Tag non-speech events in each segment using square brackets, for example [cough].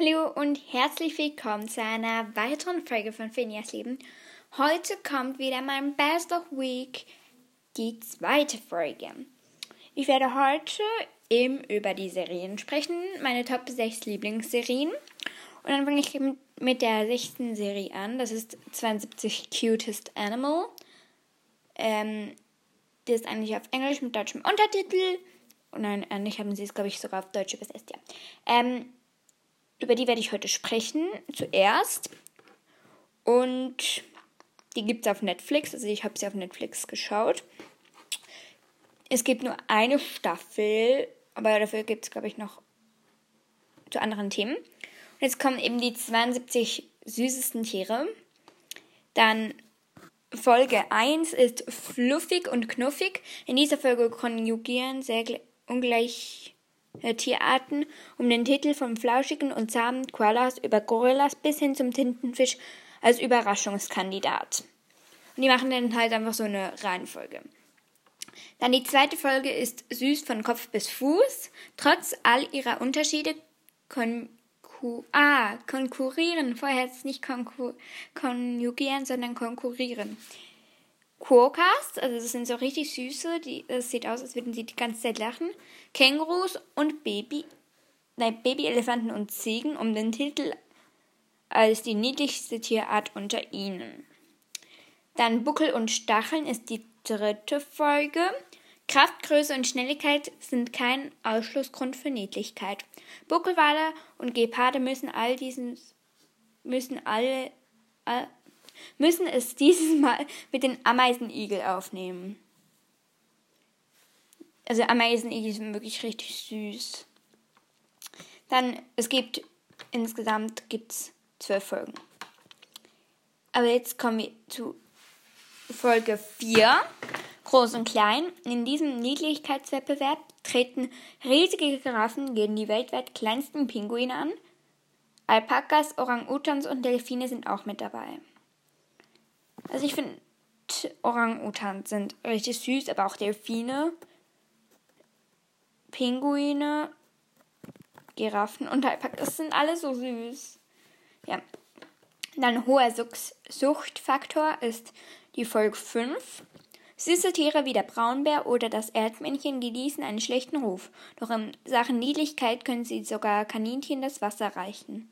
Hallo und herzlich willkommen zu einer weiteren Folge von Phineas Leben. Heute kommt wieder mein Best of Week, die zweite Folge. Ich werde heute eben über die Serien sprechen, meine Top 6 Lieblingsserien. Und dann fange ich mit der sechsten Serie an, das ist 72 Cutest Animal. Ähm, die ist eigentlich auf Englisch mit deutschem Untertitel. Und nein, eigentlich haben sie es, glaube ich, sogar auf Deutsch übersetzt, ja. Ähm, über die werde ich heute sprechen, zuerst. Und die gibt es auf Netflix, also ich habe sie auf Netflix geschaut. Es gibt nur eine Staffel, aber dafür gibt es, glaube ich, noch zu anderen Themen. Und jetzt kommen eben die 72 süßesten Tiere. Dann Folge 1 ist fluffig und knuffig. In dieser Folge konjugieren sehr ungleich Tierarten um den Titel vom flauschigen und zahmen Koalas über Gorillas bis hin zum Tintenfisch als Überraschungskandidat. Und die machen dann halt einfach so eine Reihenfolge. Dann die zweite Folge ist süß von Kopf bis Fuß. Trotz all ihrer Unterschiede konku ah, konkurrieren. Vorher es nicht konku konjugieren, sondern konkurrieren. Quokkas, also das sind so richtig süße, die, das sieht aus, als würden sie die ganze Zeit lachen. Kängurus und Baby, nein, Babyelefanten und Ziegen um den Titel als die niedlichste Tierart unter ihnen. Dann Buckel und Stacheln ist die dritte Folge. Kraft, Größe und Schnelligkeit sind kein Ausschlussgrund für Niedlichkeit. Buckelwale und Geparde müssen all diesen müssen alle all, müssen es [laughs] dieses Mal mit den Ameisenigel aufnehmen. Also Ameisenigel sind wirklich richtig süß. Dann, es gibt, insgesamt gibt's zwölf Folgen. Aber jetzt kommen wir zu Folge 4, groß und klein. In diesem Niedlichkeitswettbewerb treten riesige Giraffen gegen die weltweit kleinsten Pinguine an. Alpakas, Orang-Utans und Delfine sind auch mit dabei. Also ich finde, Orang-Utans sind richtig süß, aber auch Delfine, Pinguine, Giraffen und Alpakas sind alle so süß. Ja. Dann hoher Suchtfaktor ist die Folge 5. Süße Tiere wie der Braunbär oder das Erdmännchen genießen einen schlechten Ruf, doch in Sachen Niedlichkeit können sie sogar Kaninchen das Wasser reichen.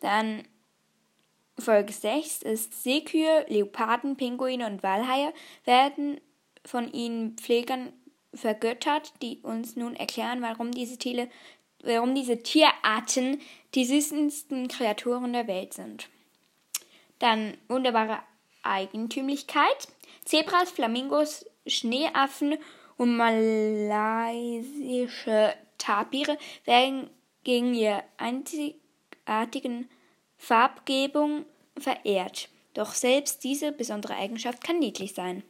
Dann Folge 6 ist Seekühe, Leoparden, Pinguine und Walhaie werden von ihnen Pflegern vergöttert, die uns nun erklären, warum diese, Tiere, warum diese Tierarten die süßesten Kreaturen der Welt sind. Dann wunderbare Eigentümlichkeit. Zebras, Flamingos, Schneeaffen und malaysische Tapire werden gegen ihre einzigartigen Farbgebung verehrt. Doch selbst diese besondere Eigenschaft kann niedlich sein.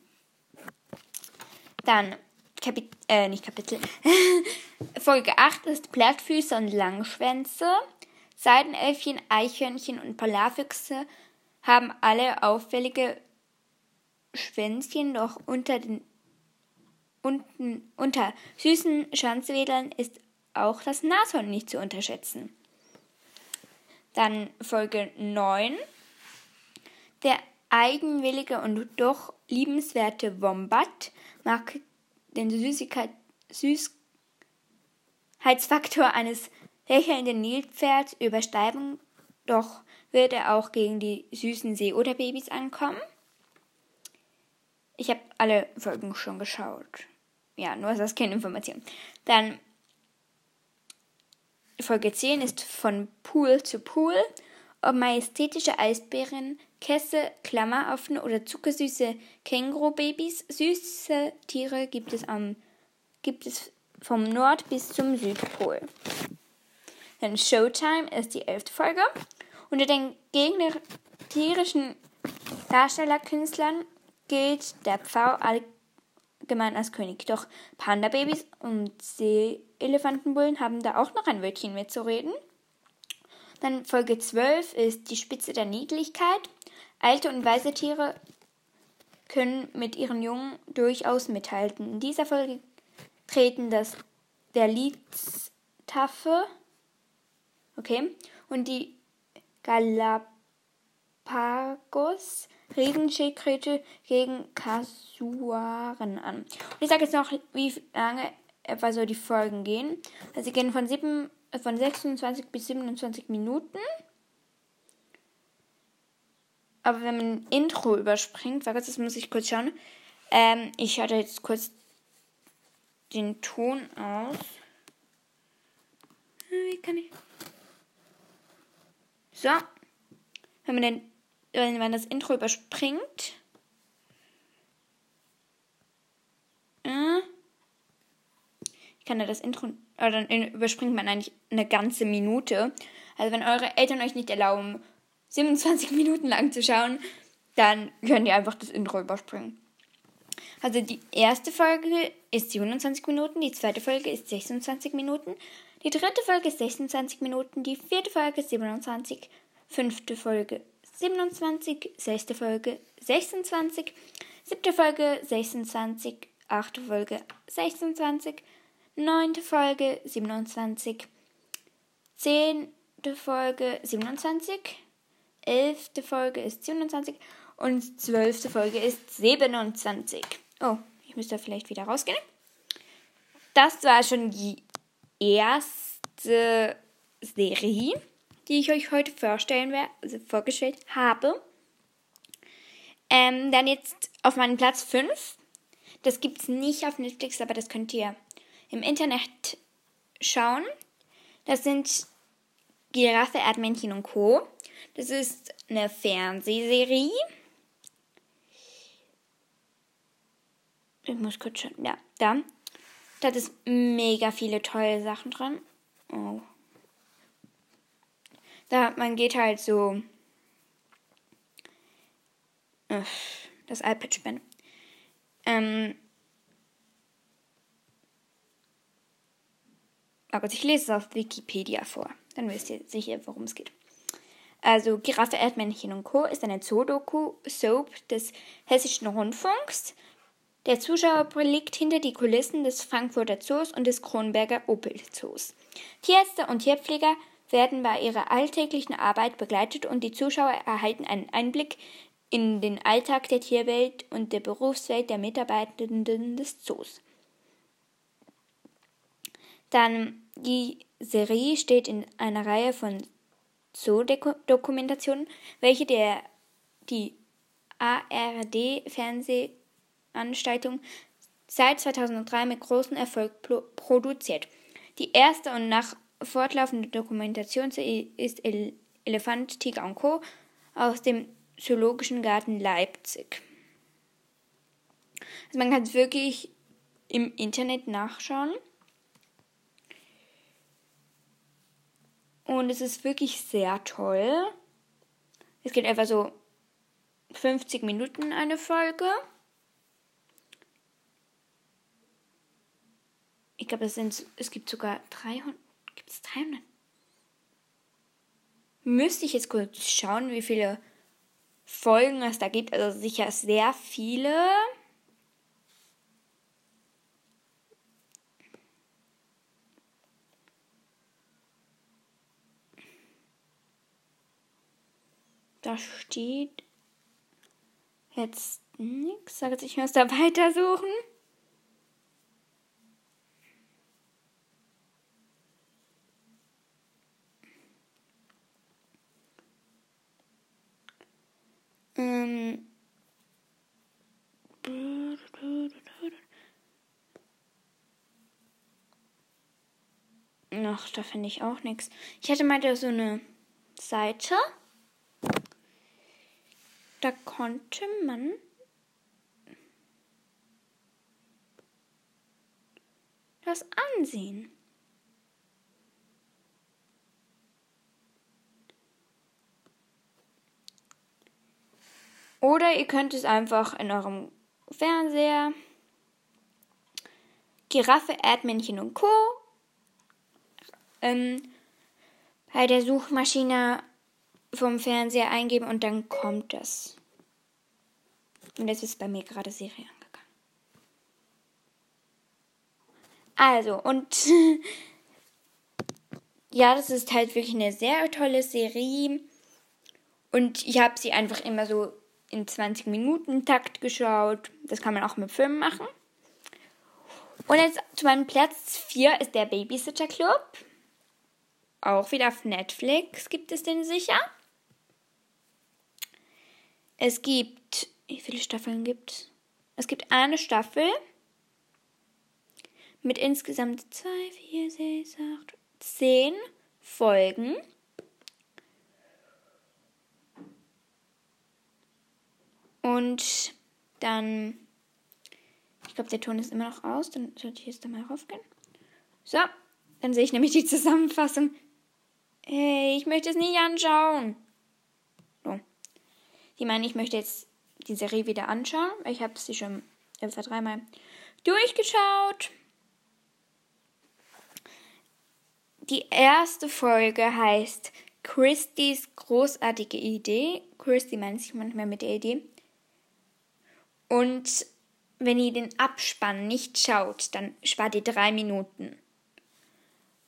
Dann Kapit äh, nicht Kapitel. [laughs] Folge 8 ist Plattfüße und Langschwänze. Seidenelfchen, Eichhörnchen und Polarfüchse haben alle auffällige Schwänzchen, doch unter den unten, unter süßen Schanzwedlern ist auch das Nashorn nicht zu unterschätzen. Dann Folge 9. Der eigenwillige und doch liebenswerte Wombat mag den Süßigkeit, Süßheitsfaktor eines lächelnden Nilpferds übersteigen, doch wird er auch gegen die süßen Seeoderbabys ankommen. Ich habe alle Folgen schon geschaut. Ja, nur ist das keine Information. Dann Folge 10 ist von Pool zu Pool. Ob majestätische Eisbären, Käse, Klammeraffen oder zuckersüße Kängurubabys, süße Tiere gibt es, am, gibt es vom Nord- bis zum Südpol. Dann Showtime ist die elfte Folge. Unter den gegnerischen Darstellerkünstlern gilt der Pfau allgemein als König. Doch Panda-Babys und Seeelefantenbullen haben da auch noch ein Wörtchen mitzureden. Dann Folge 12 ist die Spitze der Niedlichkeit. Alte und weise Tiere können mit ihren Jungen durchaus mithalten. In dieser Folge treten das der Liedstaffe Okay? Und die Galapagos Riesenschildkröte gegen Kasuaren an. Und ich sage jetzt noch, wie lange etwa so die Folgen gehen. Also sie gehen von, 7, von 26 bis 27 Minuten. Aber wenn man ein Intro überspringt, warte, das muss ich kurz schauen. Ähm, ich schalte jetzt kurz den Ton aus. Wie kann ich? So. Wenn man, den, wenn man das Intro überspringt. Äh, ich kann ja das Intro. Oder dann überspringt man eigentlich eine ganze Minute. Also wenn eure Eltern euch nicht erlauben, 27 [laughs] Minuten lang zu schauen, dann könnt ihr einfach das Intro überspringen. Also die erste Folge ist 27 Minuten, die zweite Folge ist 26 Minuten, die dritte Folge ist 26 Minuten, die vierte Folge ist 27, fünfte Folge 27, sechste Folge 26, siebte Folge 26, achte Folge 26, neunte Folge 27, zehnte Folge 27, elfte Folge ist 27 und zwölfte Folge ist 27. Oh, ich müsste vielleicht wieder rausgehen. Das war schon die erste Serie, die ich euch heute vorstellen werde, also vorgestellt habe. Ähm, dann jetzt auf meinem Platz 5. Das gibt es nicht auf Netflix, aber das könnt ihr im Internet schauen. Das sind Giraffe, Erdmännchen und Co. Das ist eine Fernsehserie. Ich muss kurz schauen. Ja, da. Da ist mega viele tolle Sachen dran. Oh. Da, man geht halt so. Das iPad spenden. Ähm, aber ich lese es auf Wikipedia vor. Dann wisst ihr sicher, worum es geht. Also Giraffe, Erdmännchen und Co. ist eine Zoodoku-Soap des Hessischen Rundfunks. Der Zuschauer blickt hinter die Kulissen des Frankfurter Zoos und des Kronberger Opel Zoos. Tierärzte und Tierpfleger werden bei ihrer alltäglichen Arbeit begleitet und die Zuschauer erhalten einen Einblick in den Alltag der Tierwelt und der Berufswelt der Mitarbeitenden des Zoos. Dann die Serie steht in einer Reihe von Zoodokumentationen, welche der, die ARD-Fernsehanstaltung seit 2003 mit großem Erfolg produziert. Die erste und nach fortlaufende Dokumentation ist El Elefant, Tiger und Co. aus dem Zoologischen Garten Leipzig. Also man kann es wirklich im Internet nachschauen. Und es ist wirklich sehr toll. Es geht etwa so 50 Minuten eine Folge. Ich glaube, es, es gibt sogar 300. Gibt es 300? Müsste ich jetzt kurz schauen, wie viele Folgen es da gibt. Also sicher sehr viele. Da steht jetzt nichts. Sag jetzt, ich muss da weitersuchen. Ähm. Ach, da finde ich auch nichts. Ich hatte mal da so eine Seite da konnte man das ansehen. Oder ihr könnt es einfach in eurem Fernseher Giraffe, Erdmännchen und Co. Ähm, bei der Suchmaschine vom Fernseher eingeben und dann kommt das. Und jetzt ist bei mir gerade Serie angegangen. Also, und [laughs] ja, das ist halt wirklich eine sehr tolle Serie. Und ich habe sie einfach immer so in 20 Minuten Takt geschaut. Das kann man auch mit Filmen machen. Und jetzt zu meinem Platz 4 ist der Babysitter Club. Auch wieder auf Netflix gibt es den sicher. Es gibt, wie viele Staffeln gibt es? Es gibt eine Staffel mit insgesamt 2, 4, 6, 8, 10 Folgen. Und dann, ich glaube, der Ton ist immer noch aus, dann sollte ich jetzt da mal raufgehen. So, dann sehe ich nämlich die Zusammenfassung. Hey, ich möchte es nicht anschauen. Die meinen, ich möchte jetzt die Serie wieder anschauen. Ich habe sie schon etwa dreimal durchgeschaut. Die erste Folge heißt Christys großartige Idee. Christy meint sich manchmal mit der Idee. Und wenn ihr den Abspann nicht schaut, dann spart ihr drei Minuten.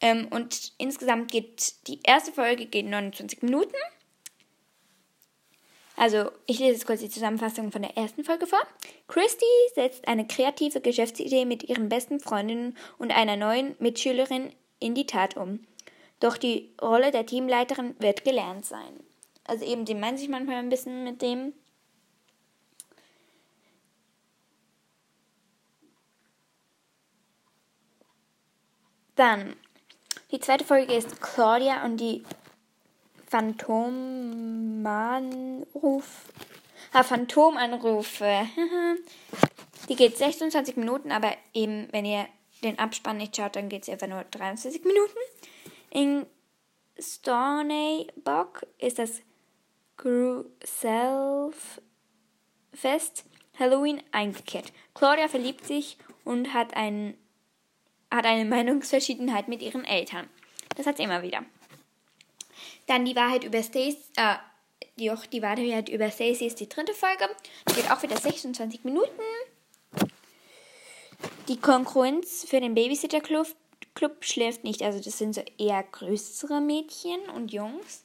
Ähm, und insgesamt geht die erste Folge geht 29 Minuten. Also, ich lese jetzt kurz die Zusammenfassung von der ersten Folge vor. Christy setzt eine kreative Geschäftsidee mit ihren besten Freundinnen und einer neuen Mitschülerin in die Tat um. Doch die Rolle der Teamleiterin wird gelernt sein. Also eben, sie meint sich manchmal ein bisschen mit dem. Dann, die zweite Folge ist Claudia und die Phantomanruf. Ah, Phantomanrufe. [laughs] die geht 26 Minuten, aber eben, wenn ihr den Abspann nicht schaut, dann geht es etwa nur 23 Minuten. In Storney Bock ist das Self-Fest Halloween eingekehrt. Claudia verliebt sich und hat, ein, hat eine [laughs] Meinungsverschiedenheit mit ihren Eltern. Das hat sie immer wieder. Dann die Wahrheit über Stacy, äh, die, die Wahrheit über Stacy ist die dritte Folge. Die geht auch wieder 26 Minuten. Die Konkurrenz für den Babysitter Club, Club schläft nicht. Also das sind so eher größere Mädchen und Jungs,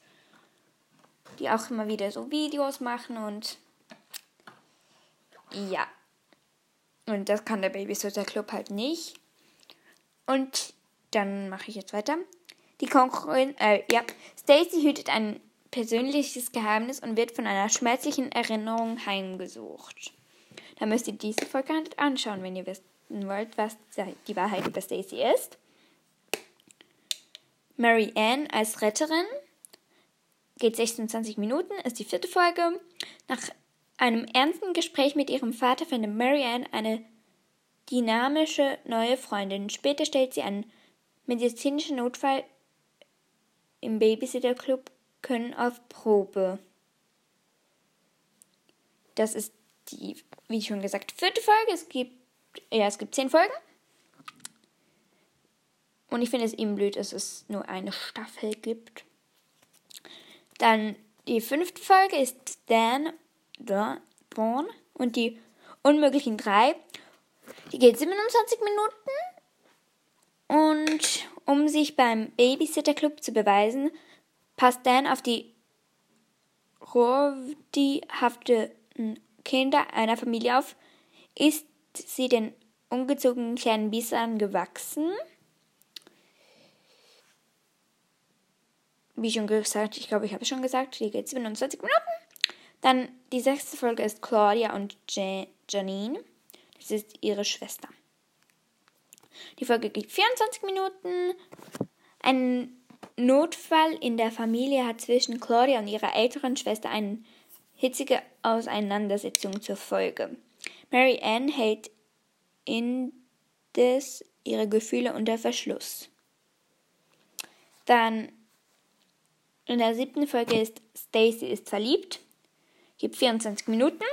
die auch immer wieder so Videos machen und ja. Und das kann der Babysitter Club halt nicht. Und dann mache ich jetzt weiter. Die Konkurrenz, äh, ja. Stacy hütet ein persönliches Geheimnis und wird von einer schmerzlichen Erinnerung heimgesucht. Da müsst ihr diese Folge halt anschauen, wenn ihr wisst wollt, was die Wahrheit über Stacy ist. Mary Ann als Retterin geht 26 Minuten, ist die vierte Folge. Nach einem ernsten Gespräch mit ihrem Vater findet Mary Ann eine dynamische neue Freundin. Später stellt sie einen medizinischen Notfall im Babysitter Club können auf Probe. Das ist die, wie schon gesagt, vierte Folge. Es gibt ja, es gibt zehn Folgen. Und ich finde es eben blöd, dass es nur eine Staffel gibt. Dann die fünfte Folge ist Dan Born und die unmöglichen drei. Die geht 27 Minuten. Und um sich beim Babysitter Club zu beweisen, passt Dan auf die rovdihaften Kinder einer Familie auf, ist sie den ungezogenen kleinen Biestern gewachsen. Wie schon gesagt, ich glaube, ich habe es schon gesagt, die geht 27 Minuten. Dann die sechste Folge ist Claudia und Janine. Das ist ihre Schwester. Die Folge geht 24 Minuten. Ein Notfall in der Familie hat zwischen Claudia und ihrer älteren Schwester eine hitzige Auseinandersetzung zur Folge. Mary Ann hält indes ihre Gefühle unter Verschluss. Dann in der siebten Folge ist Stacy ist verliebt. Gibt 24 Minuten.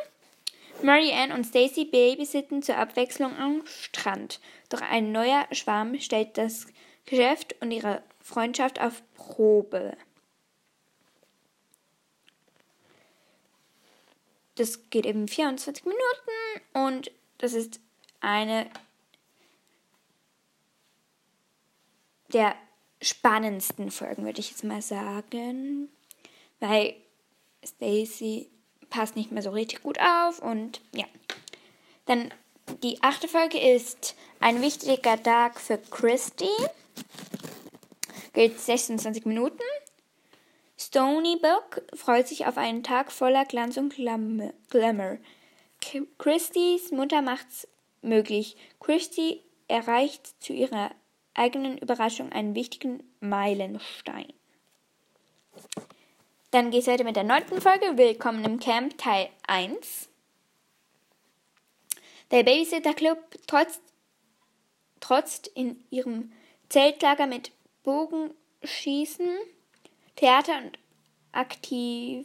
Mary Ann und Stacy babysitten zur Abwechslung am Strand. Doch ein neuer Schwarm stellt das Geschäft und ihre Freundschaft auf Probe. Das geht eben 24 Minuten und das ist eine der spannendsten Folgen, würde ich jetzt mal sagen. Weil Stacy passt nicht mehr so richtig gut auf und ja. Dann die achte Folge ist ein wichtiger Tag für Christy. Geht 26 Minuten. Stony Book freut sich auf einen Tag voller Glanz und Glamour. Christys Mutter macht's möglich. Christy erreicht zu ihrer eigenen Überraschung einen wichtigen Meilenstein. Dann geht es weiter mit der neunten Folge. Willkommen im Camp Teil 1. Der Babysitter Club trotzt, trotzt in ihrem Zeltlager mit Bogenschießen, Theater und Aktivismus,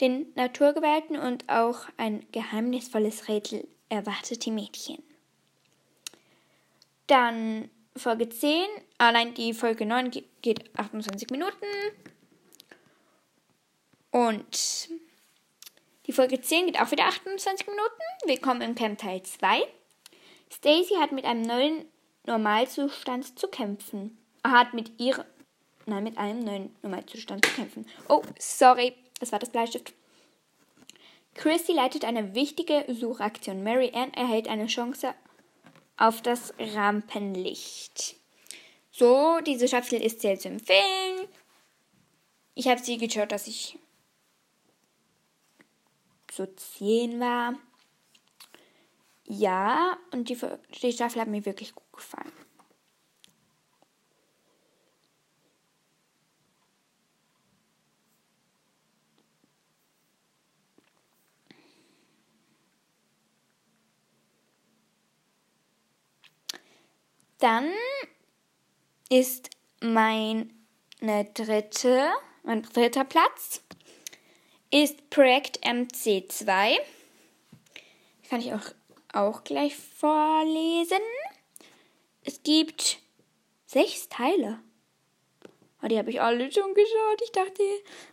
den Naturgewalten und auch ein geheimnisvolles Rätsel erwartet die Mädchen. Dann Folge 10, allein die Folge 9 geht 28 Minuten. Und die Folge 10 geht auch wieder 28 Minuten. Willkommen im Camp Teil 2. Stacy hat mit einem neuen Normalzustand zu kämpfen. Hat mit ihrer Nein, mit einem neuen Normalzustand zu kämpfen. Oh, sorry, das war das Bleistift. Chrissy leitet eine wichtige Suchaktion. Mary Ann erhält eine Chance auf das Rampenlicht. So, diese Staffel ist sehr zu empfehlen. Ich habe sie geschaut, dass ich so 10 war. Ja, und die, die Staffel hat mir wirklich gut gefallen. Dann ist meine dritte, mein dritter Platz ist Projekt MC2. Kann ich auch, auch gleich vorlesen. Es gibt sechs Teile. Oh, die habe ich alle schon geschaut. Ich dachte,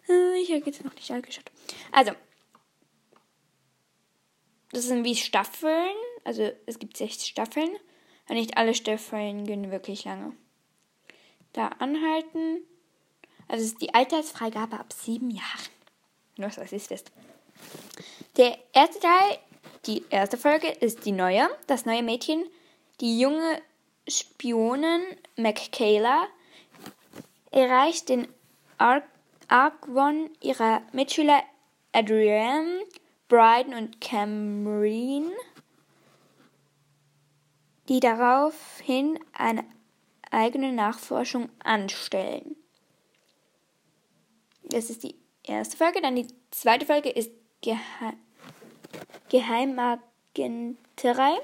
äh, ich habe jetzt noch nicht alle geschaut. Also, das sind wie Staffeln. Also, es gibt sechs Staffeln. Aber nicht alle Staffeln gehen wirklich lange. Da anhalten. Also ist die Altersfreigabe ab sieben Jahren. Nur, dass ihr es wisst. Der erste Teil, die erste Folge, ist die neue. Das neue Mädchen, die junge Spionin Michaela, erreicht den Argwon ihrer Mitschüler Adrienne, Bryden und Cameron die daraufhin eine eigene Nachforschung anstellen. Das ist die erste Folge. Dann die zweite Folge ist Gehe Geheimagenterei.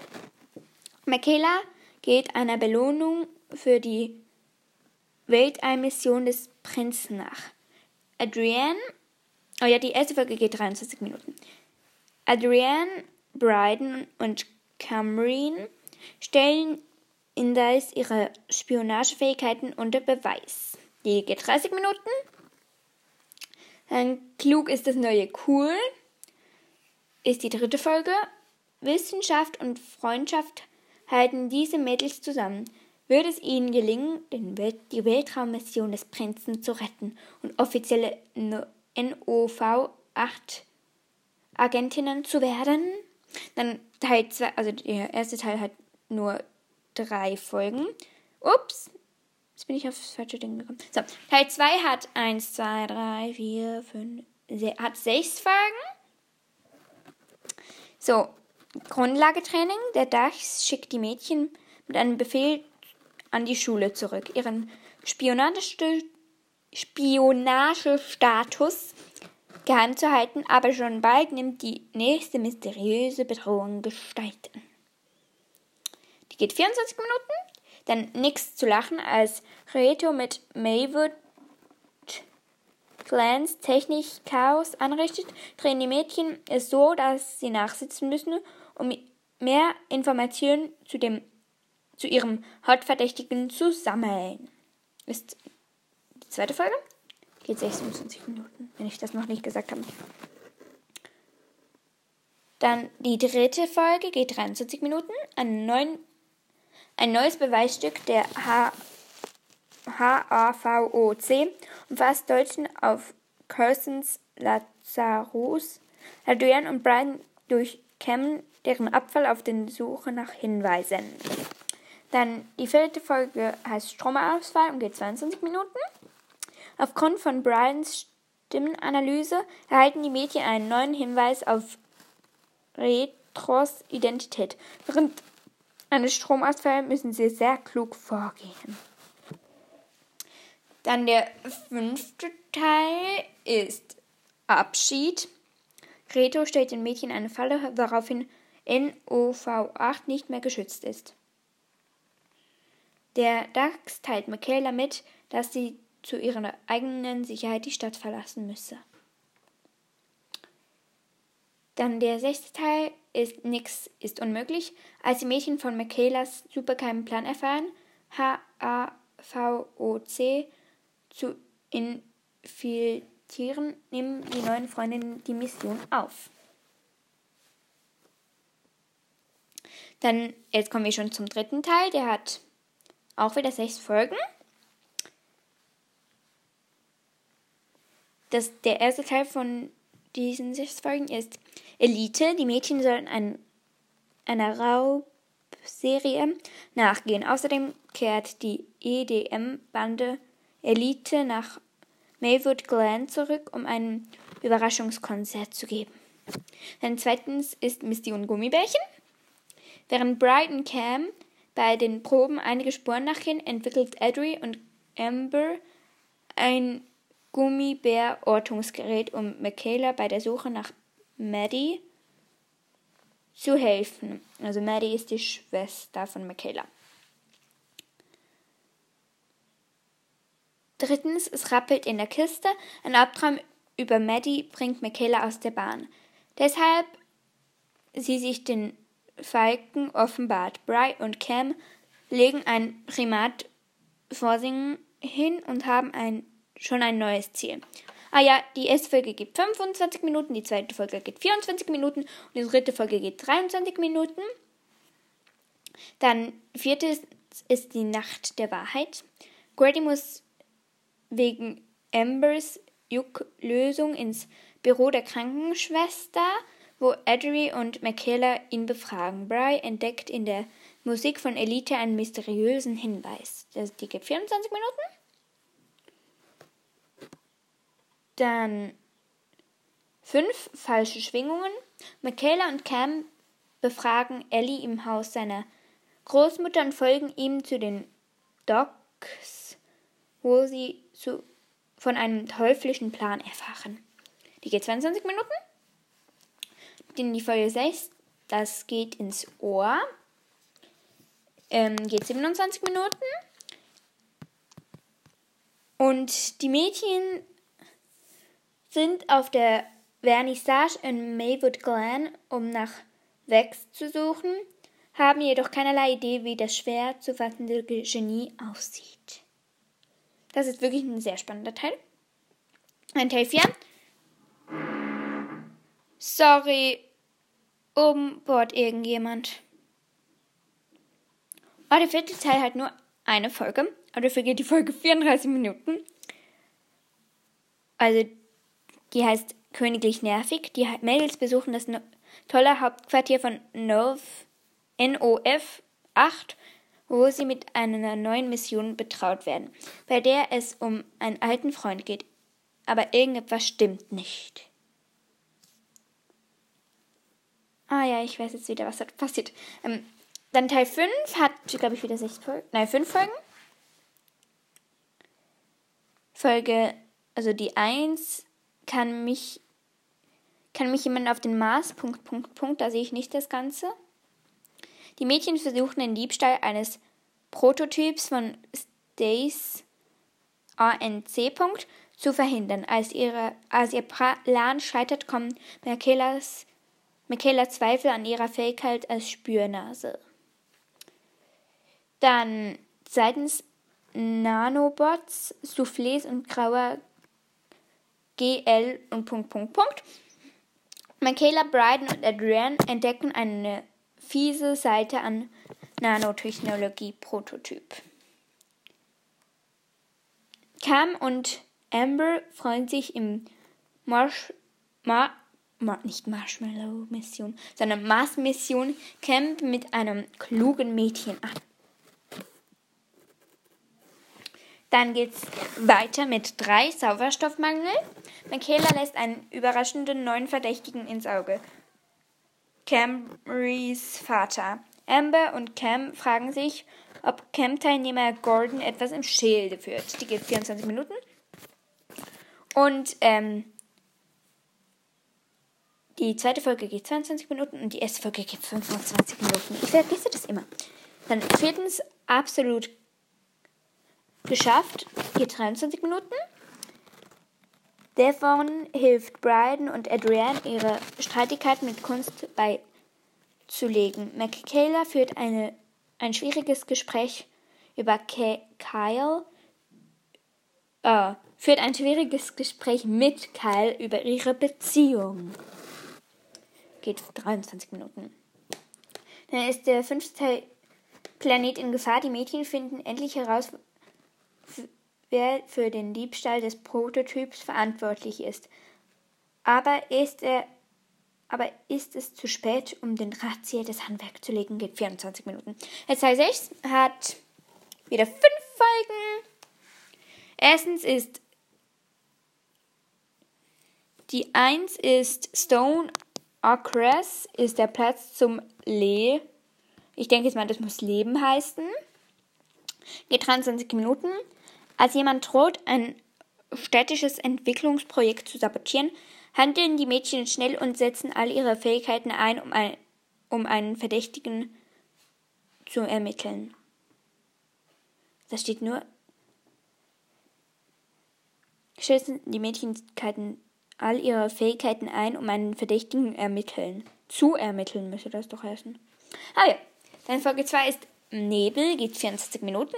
Michaela geht einer Belohnung für die Weltallmission des Prinzen nach. Adrienne, oh ja, die erste Folge geht 23 Minuten. Adrienne, Bryden und Cameron stellen indes ihre Spionagefähigkeiten unter Beweis. Die geht 30 Minuten. Dann klug ist das neue cool. Ist die dritte Folge. Wissenschaft und Freundschaft halten diese Mädels zusammen. Wird es ihnen gelingen, Welt die Weltraummission des Prinzen zu retten und offizielle NOV 8 Agentinnen zu werden? Dann Teil 2, also der erste Teil hat nur drei Folgen. Ups, jetzt bin ich aufs falsche Ding gekommen. So, Teil 2 hat 1, 2, 3, 4, 5, hat 6 Folgen. So, Grundlagetraining. Der Dachs schickt die Mädchen mit einem Befehl an die Schule zurück. Ihren Spionagestatus geheim zu halten, aber schon bald nimmt die nächste mysteriöse Bedrohung Gestalt an. Die geht 24 Minuten. Dann nichts zu lachen, als Reto mit Maywood Clans Technik Chaos anrichtet, drehen die Mädchen es so, dass sie nachsitzen müssen, um mehr Informationen zu dem zu ihrem Hauptverdächtigen zu sammeln. Ist die zweite Folge? Geht 26 Minuten, wenn ich das noch nicht gesagt habe. Dann die dritte Folge geht 23 Minuten. Eine neuen Ein neues Beweisstück der HAVOC umfasst Deutschen auf Cursons, Lazarus, Adrian und Brian durchkämmen deren Abfall auf den Suche nach Hinweisen. Dann die vierte Folge heißt Stromausfall und geht 22 Minuten. Aufgrund von Brians Stimmenanalyse erhalten die Mädchen einen neuen Hinweis auf Retros Identität. Während eines Stromausfalls müssen sie sehr klug vorgehen. Dann der fünfte Teil ist Abschied. Reto stellt den Mädchen eine Falle, woraufhin NOV8 nicht mehr geschützt ist. Der Dax teilt Michaela mit, dass sie zu ihrer eigenen Sicherheit die Stadt verlassen müsse. Dann der sechste Teil ist Nix ist unmöglich. Als die Mädchen von Michaelas supergeheimen Plan erfahren, H-A-V-O-C, zu infiltrieren, nehmen die neuen Freundinnen die Mission auf. Dann, jetzt kommen wir schon zum dritten Teil. Der hat auch wieder sechs Folgen. Das, der erste Teil von diesen sechs Folgen ist Elite. Die Mädchen sollen ein, einer Raubserie nachgehen. Außerdem kehrt die EDM-Bande Elite nach Maywood Glen zurück, um ein Überraschungskonzert zu geben. Dann zweitens ist Misty und Gummibärchen. Während Brighton Cam bei den Proben einige Spuren nachgehen, entwickelt Adri und Amber ein Gummibär-Ortungsgerät, um Michaela bei der Suche nach Maddie zu helfen. Also Maddie ist die Schwester von Michaela. Drittens, es rappelt in der Kiste. Ein Albtraum über Maddie bringt Michaela aus der Bahn. Deshalb sie sich den Falken offenbart. Bry und Cam legen ein Primat vor sich hin und haben ein, schon ein neues Ziel. Ah ja, die erste Folge geht 25 Minuten, die zweite Folge geht 24 Minuten und die dritte Folge geht 23 Minuten. Dann viertes ist die Nacht der Wahrheit. Grady muss wegen Ambers Jucklösung ins Büro der Krankenschwester, wo Adri und Michaela ihn befragen. Bry entdeckt in der Musik von Elite einen mysteriösen Hinweis. Die geht 24 Minuten. Dann fünf falsche Schwingungen. Michaela und Cam befragen Ellie im Haus seiner Großmutter und folgen ihm zu den Docks, wo sie zu, von einem teuflischen Plan erfahren. Die geht 22 Minuten. Denn die Folge 6, das geht ins Ohr, ähm, geht 27 Minuten. Und die Mädchen sind auf der Vernissage in Maywood Glen, um nach Vex zu suchen, haben jedoch keinerlei Idee, wie das schwer zu fassende Genie aussieht. Das ist wirklich ein sehr spannender Teil. Ein Teil 4. Sorry, um Bord irgendjemand. Oh, der vierte Teil hat nur eine Folge, aber dafür geht die Folge 34 Minuten. Also, die heißt Königlich Nervig. Die Mädels besuchen das tolle Hauptquartier von NOV, NOF 8 wo sie mit einer neuen Mission betraut werden, bei der es um einen alten Freund geht. Aber irgendetwas stimmt nicht. Ah ja, ich weiß jetzt wieder, was da passiert. Ähm, dann Teil 5 hat, glaube ich, wieder sechs Folgen. Nein, fünf Folgen. Folge, also die 1 kann mich, kann mich jemand auf den Mars, Punkt, Punkt, Punkt, da sehe ich nicht das Ganze. Die Mädchen versuchen den Diebstahl eines Prototyps von Stace ANC. zu verhindern. Als, ihre, als ihr Plan scheitert, kommen Michaelas, Michaela Zweifel an ihrer Fähigkeit als Spürnase. Dann seitens Nanobots, Soufflés und grauer GL und Punkt, Punkt, Punkt. Michaela, Bryden und Adrienne entdecken eine fiese Seite an Nanotechnologie-Prototyp. Cam und Amber freuen sich im Marsh, Mar, Mar, nicht Marshmallow-Mission, sondern Mars-Mission Camp mit einem klugen Mädchen an. Dann geht's weiter mit drei Sauerstoffmangel. Michaela lässt einen überraschenden neuen Verdächtigen ins Auge. Camrys Vater. Amber und Cam fragen sich, ob Camp-Teilnehmer Gordon etwas im Schilde führt. Die geht 24 Minuten. Und ähm, die zweite Folge geht 22 Minuten und die erste Folge geht 25 Minuten. Ich vergesse das immer. Dann viertens, absolut geschafft, geht 23 Minuten. Devon hilft Bryden und Adrienne, ihre Streitigkeiten mit Kunst beizulegen. Michaela führt eine, ein schwieriges Gespräch über Ke Kyle, äh, führt ein schwieriges Gespräch mit Kyle über ihre Beziehung. Geht 23 Minuten. Dann ist der fünfte Planet in Gefahr. Die Mädchen finden endlich heraus, wer für den Diebstahl des Prototyps verantwortlich ist. Aber ist, er, aber ist es zu spät, um den Drahtzieher des Handwerks zu legen? Geht 24 Minuten. Teil 6 hat wieder fünf Folgen. Erstens ist die 1 ist Stone Acres, ist der Platz zum Le. Ich denke jetzt mal, das muss Leben heißen. Geht 23 Minuten. Als jemand droht, ein städtisches Entwicklungsprojekt zu sabotieren, handeln die Mädchen schnell und setzen all ihre Fähigkeiten ein, um, ein, um einen Verdächtigen zu ermitteln. Da steht nur, schätzen die Mädchen all ihre Fähigkeiten ein, um einen Verdächtigen ermitteln. Zu ermitteln müsste das doch heißen. Ah ja, dann Folge 2 ist Nebel, geht 24 Minuten.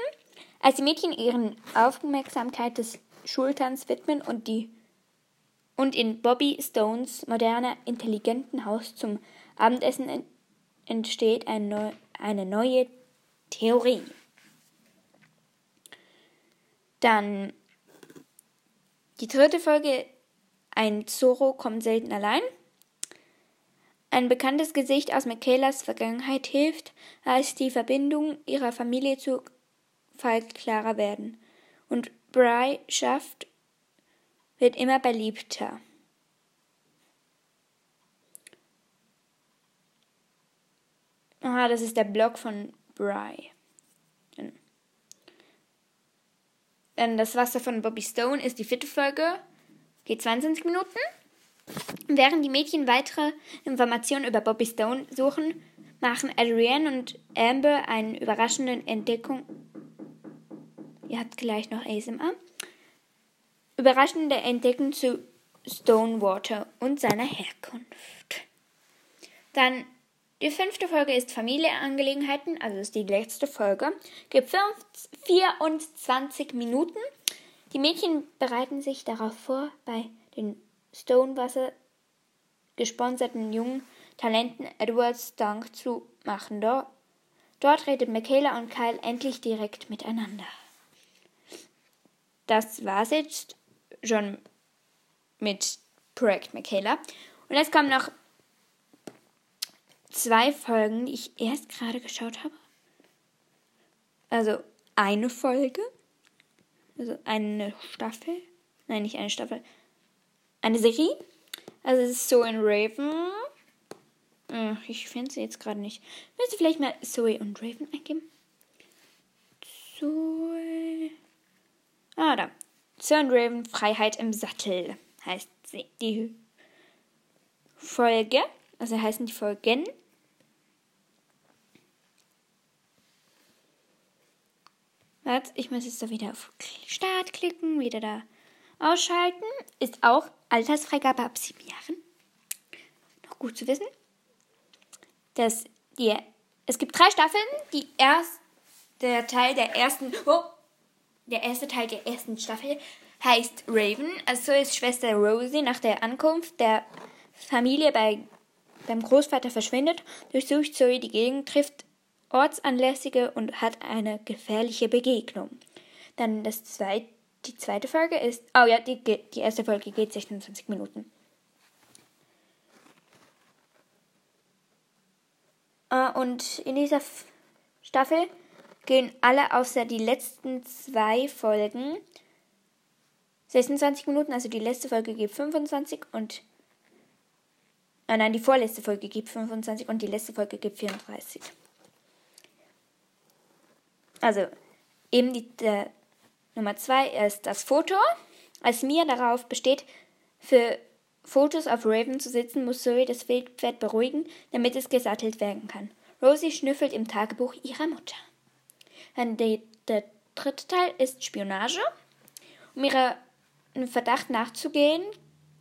Als die Mädchen ihren Aufmerksamkeit des Schulterns widmen und die und in Bobby Stones moderner, intelligenten Haus zum Abendessen entsteht ein neu, eine neue Theorie. Dann die dritte Folge, ein Zorro kommt selten allein. Ein bekanntes Gesicht aus Michaelas Vergangenheit hilft, als die Verbindung ihrer Familie zu Fall klarer werden. Und Bry schafft, wird immer beliebter. Aha, das ist der Blog von Bry. Dann das Wasser von Bobby Stone ist die vierte Folge. Geht 22 Minuten. Während die Mädchen weitere Informationen über Bobby Stone suchen, machen Adrienne und Amber eine überraschende Entdeckung Ihr habt gleich noch ASMR. Überraschende Entdeckung zu Stonewater und seiner Herkunft. Dann die fünfte Folge ist Familienangelegenheiten, also ist die letzte Folge. Gibt 24 Minuten. Die Mädchen bereiten sich darauf vor, bei den Stonewasser gesponserten jungen Talenten Edwards Dank zu machen. Dort redet Michaela und Kyle endlich direkt miteinander das war's jetzt schon mit Projekt Michaela. Und jetzt kommen noch zwei Folgen, die ich erst gerade geschaut habe. Also eine Folge. Also eine Staffel. Nein, nicht eine Staffel. Eine Serie. Also es ist so in Raven. Hm, ich finde sie jetzt gerade nicht. Willst du vielleicht mal Zoe und Raven eingeben? Zoe. Ah, da. Sir und Raven Freiheit im Sattel heißt. Die Folge, also heißen die Folgen. Warte, ich muss jetzt da wieder auf Start klicken, wieder da ausschalten. Ist auch Altersfreigabe ab sieben Jahren. Noch gut zu wissen. Dass die, es gibt drei Staffeln. Die erste, der Teil der ersten. Oh, der erste Teil der ersten Staffel heißt Raven. Also ist Schwester Rosie nach der Ankunft der Familie bei, beim Großvater verschwindet, durchsucht Zoe die Gegend, trifft ortsanlässige und hat eine gefährliche Begegnung. Dann das zweite, die zweite Folge ist, oh ja, die, die erste Folge geht 26 Minuten. Uh, und in dieser Staffel gehen alle außer die letzten zwei Folgen 26 Minuten, also die letzte Folge gibt 25 und äh, nein, die vorletzte Folge gibt 25 und die letzte Folge gibt 34. Also eben die der, Nummer 2 ist das Foto. Als Mia darauf besteht, für Fotos auf Raven zu sitzen, muss Zoe das Wildpferd beruhigen, damit es gesattelt werden kann. Rosie schnüffelt im Tagebuch ihrer Mutter. Dann die, der dritte Teil ist Spionage. Um ihrem Verdacht nachzugehen,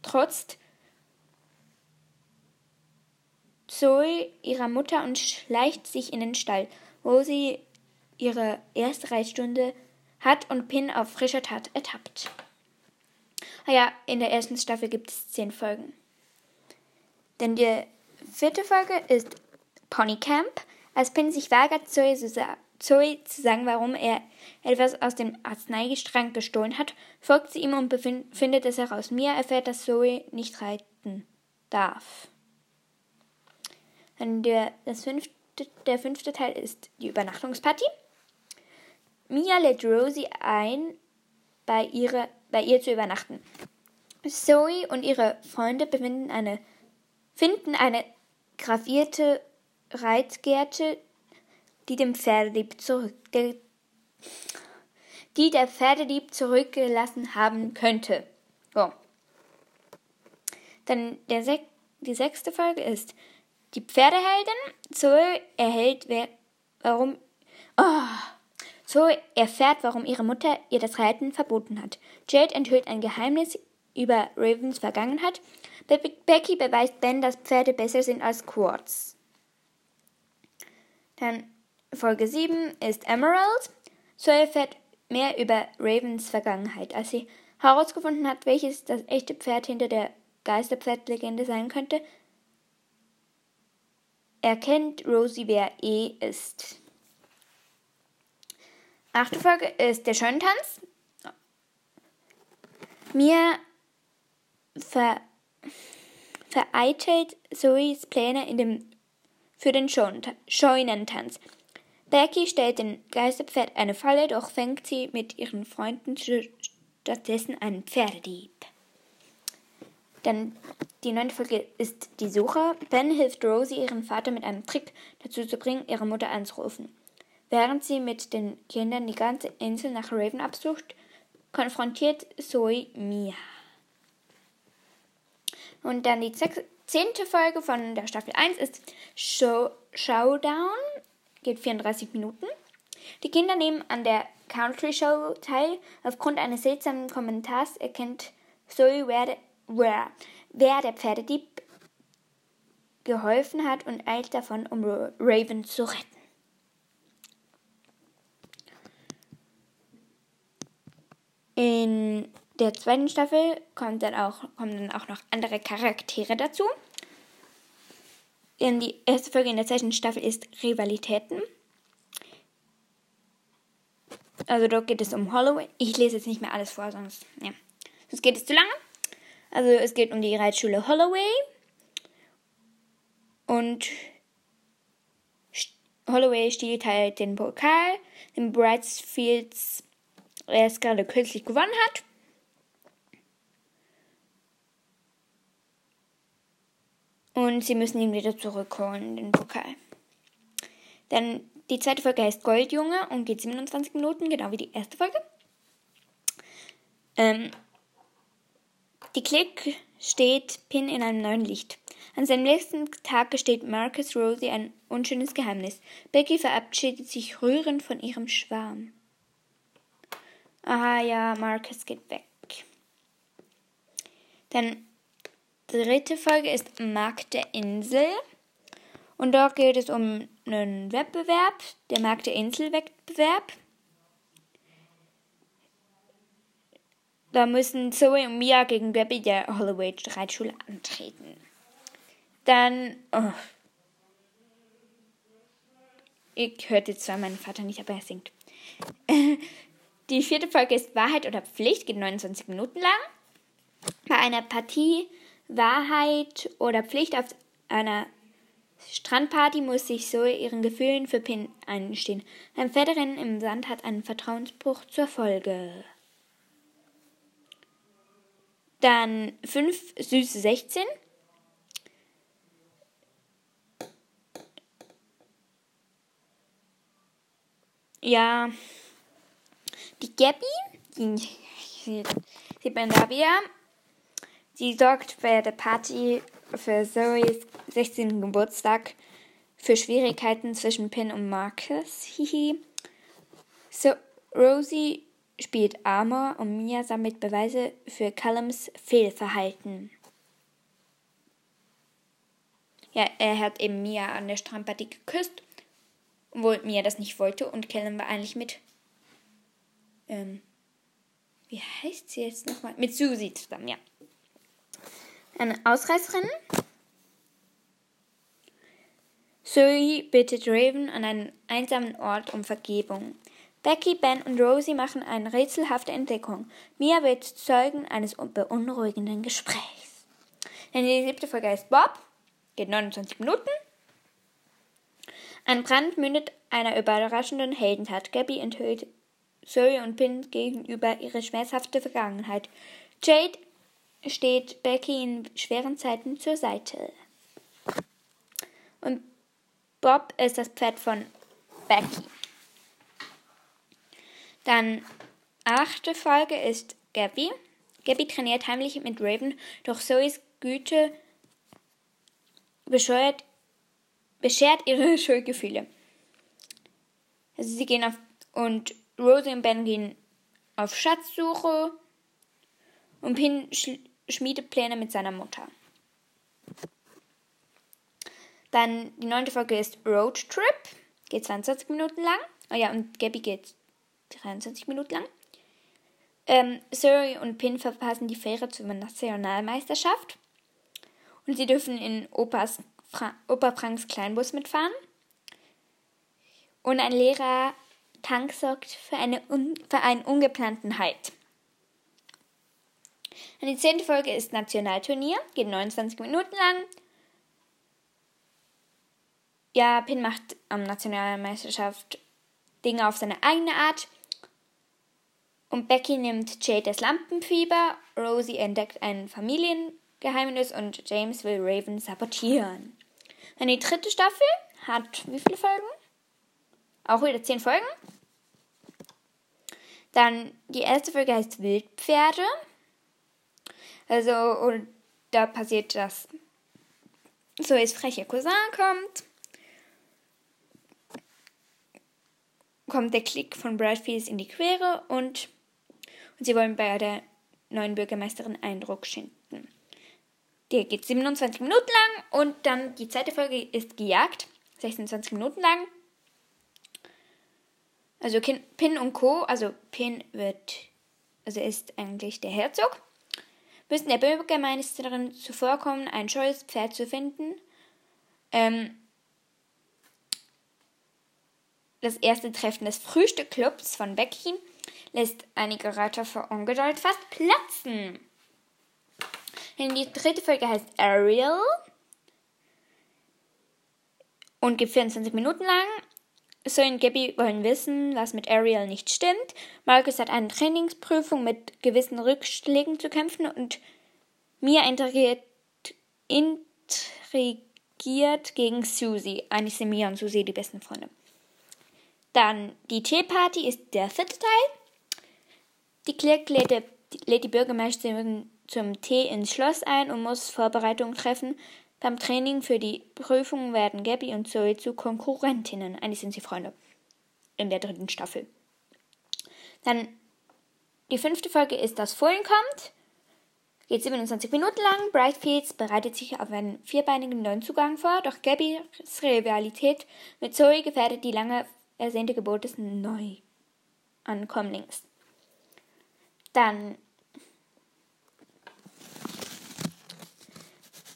trotz Zoe ihrer Mutter und schleicht sich in den Stall, wo sie ihre erste Reitstunde hat und Pin auf frischer Tat ertappt. Ah ja, in der ersten Staffel gibt es zehn Folgen. Denn die vierte Folge ist Pony Camp. Als Pin sich weigert, Zoe zu, Zoe zu sagen, warum er etwas aus dem Arzneigestrang gestohlen hat, folgt sie ihm und findet es heraus. Mia erfährt, dass Zoe nicht reiten darf. Der, fünfte, der fünfte Teil ist die Übernachtungsparty. Mia lädt Rosie ein, bei, ihre, bei ihr zu übernachten. Zoe und ihre Freunde eine, finden eine gravierte Reitgerte, die dem Pferdedieb zurückge die der Pferdedieb zurückgelassen haben könnte. Oh. Dann der Sek die sechste Folge ist die Pferdeheldin. Zoe erhält, wer, warum. Oh. Zoe erfährt, warum ihre Mutter ihr das Reiten verboten hat. Jade enthüllt ein Geheimnis über Ravens Vergangenheit. Be Becky beweist Ben, dass Pferde besser sind als Quartz. Dann Folge 7 ist Emerald. Zoe erfährt mehr über Ravens Vergangenheit, als sie herausgefunden hat, welches das echte Pferd hinter der Geisterpferdlegende sein könnte. Erkennt Rosie, wer E ist. Achte Folge ist der Schöntanz. Mir ver vereitelt Zoes Pläne in dem, für den Scheunentanz. Becky stellt dem Geisterpferd eine Falle, doch fängt sie mit ihren Freunden stattdessen einen Pferdedieb. Dann die neunte Folge ist die Suche. Ben hilft Rosie, ihren Vater mit einem Trick dazu zu bringen, ihre Mutter anzurufen. Während sie mit den Kindern die ganze Insel nach Raven absucht, konfrontiert Zoe Mia. Und dann die zehnte Folge von der Staffel 1 ist Show Showdown, geht 34 Minuten. Die Kinder nehmen an der Country Show teil. Aufgrund eines seltsamen Kommentars erkennt Zoe, wer, de, wer, wer der Pferdedieb geholfen hat und eilt davon, um Raven zu retten. In der zweiten Staffel kommt dann auch, kommen dann auch noch andere Charaktere dazu. In die erste Folge in der zweiten Staffel ist Rivalitäten. Also dort geht es um Holloway. Ich lese jetzt nicht mehr alles vor, sonst, ja. sonst geht es zu lange. Also es geht um die Reitschule Holloway. Und Holloway stiehlt halt den Pokal, den er es gerade kürzlich gewonnen hat. Und sie müssen ihn wieder zurückholen, den Pokal. Dann die zweite Folge heißt Goldjunge und geht 27 Minuten, genau wie die erste Folge. Ähm, die Klick steht Pin in einem neuen Licht. An seinem nächsten Tag gesteht Marcus Rosie ein unschönes Geheimnis. Becky verabschiedet sich rührend von ihrem Schwarm. Aha, ja, Marcus geht weg. Dann dritte Folge ist Markt der Insel. Und dort geht es um einen Wettbewerb, der Markt der Insel Wettbewerb. Da müssen Zoe und Mia gegen Gabby der Holloway Reitschule antreten. Dann oh, ich hörte zwar meinen Vater nicht, aber er singt. [laughs] Die vierte Folge ist Wahrheit oder Pflicht, geht 29 Minuten lang. Bei einer Partie Wahrheit oder Pflicht auf einer Strandparty muss sich Zoe ihren Gefühlen für Pin einstehen. Ein Pferderennen im Sand hat einen Vertrauensbruch zur Folge. Dann 5 süße 16. Ja, die Gabby, die sieht man da wieder. Sie sorgt bei der Party für Zoes 16. Geburtstag für Schwierigkeiten zwischen Pin und Marcus. Hihi. So, Rosie spielt Armor und Mia sammelt Beweise für Callums Fehlverhalten. Ja, er hat eben Mia an der Strandparty geküsst, obwohl Mia das nicht wollte und Callum war eigentlich mit ähm, wie heißt sie jetzt nochmal? Mit Susie zusammen, ja. Eine Ausreißerin. Zoe bittet Raven an einen einsamen Ort um Vergebung. Becky, Ben und Rosie machen eine rätselhafte Entdeckung. Mia wird Zeugen eines beunruhigenden Gesprächs. Denn die siebte Folge heißt Bob, geht 29 Minuten. Ein Brand mündet einer überraschenden Heldentat. Gabby enthüllt Zoe und Pin gegenüber ihre schmerzhafte Vergangenheit. Jade steht Becky in schweren Zeiten zur Seite. Und Bob ist das Pferd von Becky. Dann achte Folge ist Gabby. Gabby trainiert heimlich mit Raven, doch Zoes Güte bescheuert, beschert ihre [laughs] Schuldgefühle. Also sie gehen auf und Rosie und Ben gehen auf Schatzsuche und Pin sch schmiedet Pläne mit seiner Mutter. Dann die neunte Folge ist Road Trip. Geht 22 Minuten lang. Oh ja, und Gabby geht 23 Minuten lang. Ähm, Surrey und Pin verpassen die Fähre zur Nationalmeisterschaft. Und sie dürfen in Opas, Fra Opa Franks Kleinbus mitfahren. Und ein Lehrer Tank sorgt für, eine für einen ungeplanten Halt. Und die zehnte Folge ist Nationalturnier, geht 29 Minuten lang. Ja, Pin macht am Nationalmeisterschaft Dinge auf seine eigene Art. Und Becky nimmt Jade das Lampenfieber, Rosie entdeckt ein Familiengeheimnis und James will Raven sabotieren. Dann die dritte Staffel hat wie viele Folgen? Auch wieder zehn Folgen. Dann die erste Folge heißt Wildpferde. Also, und da passiert das. So ist frecher Cousin kommt. Kommt der Klick von Bradfields in die Quere und, und sie wollen bei der neuen Bürgermeisterin Eindruck schinden. Der geht 27 Minuten lang und dann die zweite Folge ist gejagt, 26 Minuten lang. Also Pin und Co., also Pin wird, also ist eigentlich der Herzog, müssen der Bürgermeisterin zuvorkommen, ein scheues Pferd zu finden. Ähm, das erste Treffen des Frühstückclubs von Becky lässt einige Reiter vor Ungeduld fast platzen. Die dritte Folge heißt Ariel und geht 24 Minuten lang Zoe und Gabby wollen wissen, was mit Ariel nicht stimmt. Marcus hat eine Trainingsprüfung mit gewissen Rückschlägen zu kämpfen und Mia intrigiert, intrigiert gegen Susie. Eigentlich sind Mia und Susie die besten Freunde. Dann die Teeparty ist der vierte Teil. Die Clark lädt, lädt die Bürgermeisterin zum Tee ins Schloss ein und muss Vorbereitungen treffen, beim Training für die Prüfung werden Gabby und Zoe zu Konkurrentinnen. Eigentlich sind sie Freunde. In der dritten Staffel. Dann die fünfte Folge ist, dass Fohlen kommt. Geht 27 Minuten lang. Brightfields bereitet sich auf einen vierbeinigen neuen Zugang vor, doch Gabbys Rivalität mit Zoe gefährdet die lange ersehnte Geburt des Neuankommlings. Dann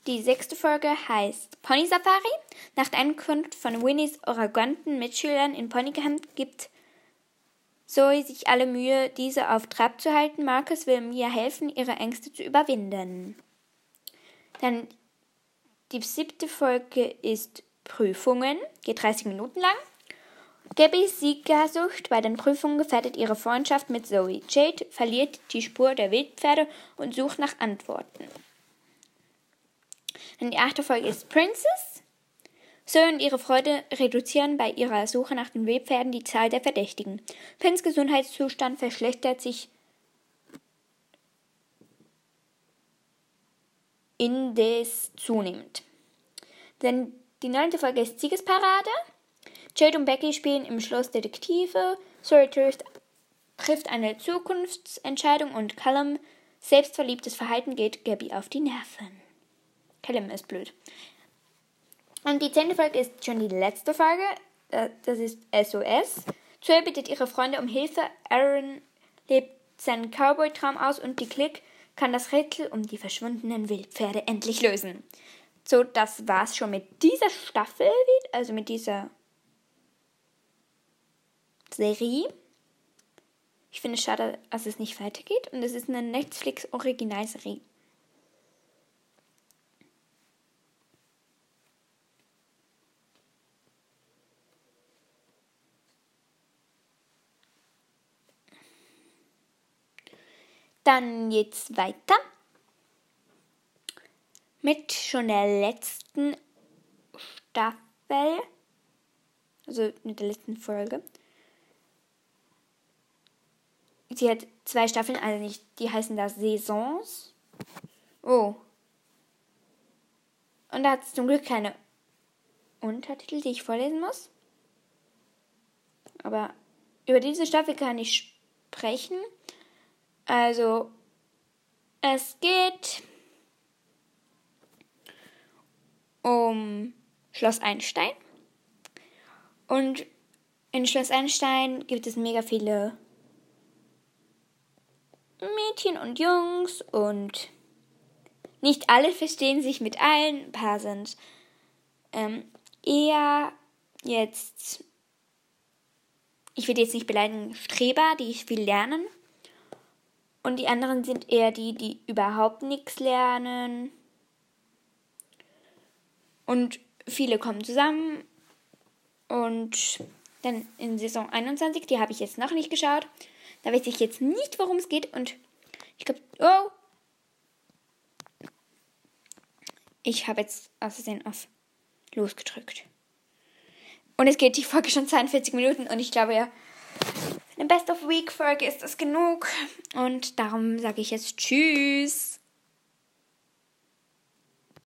Die sechste Folge heißt Pony Safari. Nach der Ankunft von Winnies arroganten Mitschülern in Ponycamp gibt Zoe sich alle Mühe, diese auf Trab zu halten. Marcus will Mia helfen, ihre Ängste zu überwinden. Dann die siebte Folge ist Prüfungen, geht 30 Minuten lang. Gabbys Siegersucht bei den Prüfungen gefährdet ihre Freundschaft mit Zoe. Jade verliert die Spur der Wildpferde und sucht nach Antworten. Und die achte Folge ist Princess. Zoe und ihre Freunde reduzieren bei ihrer Suche nach den Wildpferden die Zahl der Verdächtigen. Pins Gesundheitszustand verschlechtert sich indes zunehmend. Denn die neunte Folge ist Siegesparade. Jade und Becky spielen im Schloss Detektive. Zoe trifft, trifft eine Zukunftsentscheidung und Callum selbstverliebtes Verhalten geht Gabby auf die Nerven. Callum ist blöd. Und die zehnte Folge ist schon die letzte Folge. Äh, das ist SOS. Zoe bittet ihre Freunde um Hilfe. Aaron lebt seinen Cowboy-Traum aus und die Clique kann das Rätsel um die verschwundenen Wildpferde endlich lösen. So, das war's schon mit dieser Staffel, also mit dieser Serie. Ich finde es schade, dass es nicht weitergeht. Und es ist eine Netflix-Originalserie. Dann jetzt weiter mit schon der letzten Staffel, also mit der letzten Folge. Sie hat zwei Staffeln, also nicht, die heißen da Saisons. Oh. Und da hat es zum Glück keine Untertitel, die ich vorlesen muss. Aber über diese Staffel kann ich sprechen. Also, es geht um Schloss Einstein. Und in Schloss Einstein gibt es mega viele Mädchen und Jungs und nicht alle verstehen sich mit allen. Ein paar sind ähm, eher jetzt, ich will jetzt nicht beleidigen, Streber, die viel lernen. Und die anderen sind eher die, die überhaupt nichts lernen und viele kommen zusammen. Und dann in Saison 21, die habe ich jetzt noch nicht geschaut. Da weiß ich jetzt nicht, worum es geht. Und ich glaube, oh. Ich habe jetzt Versehen auf losgedrückt. Und es geht die Folge schon 42 Minuten. Und ich glaube ja, eine Best of Week Folge ist das genug. Und darum sage ich jetzt Tschüss.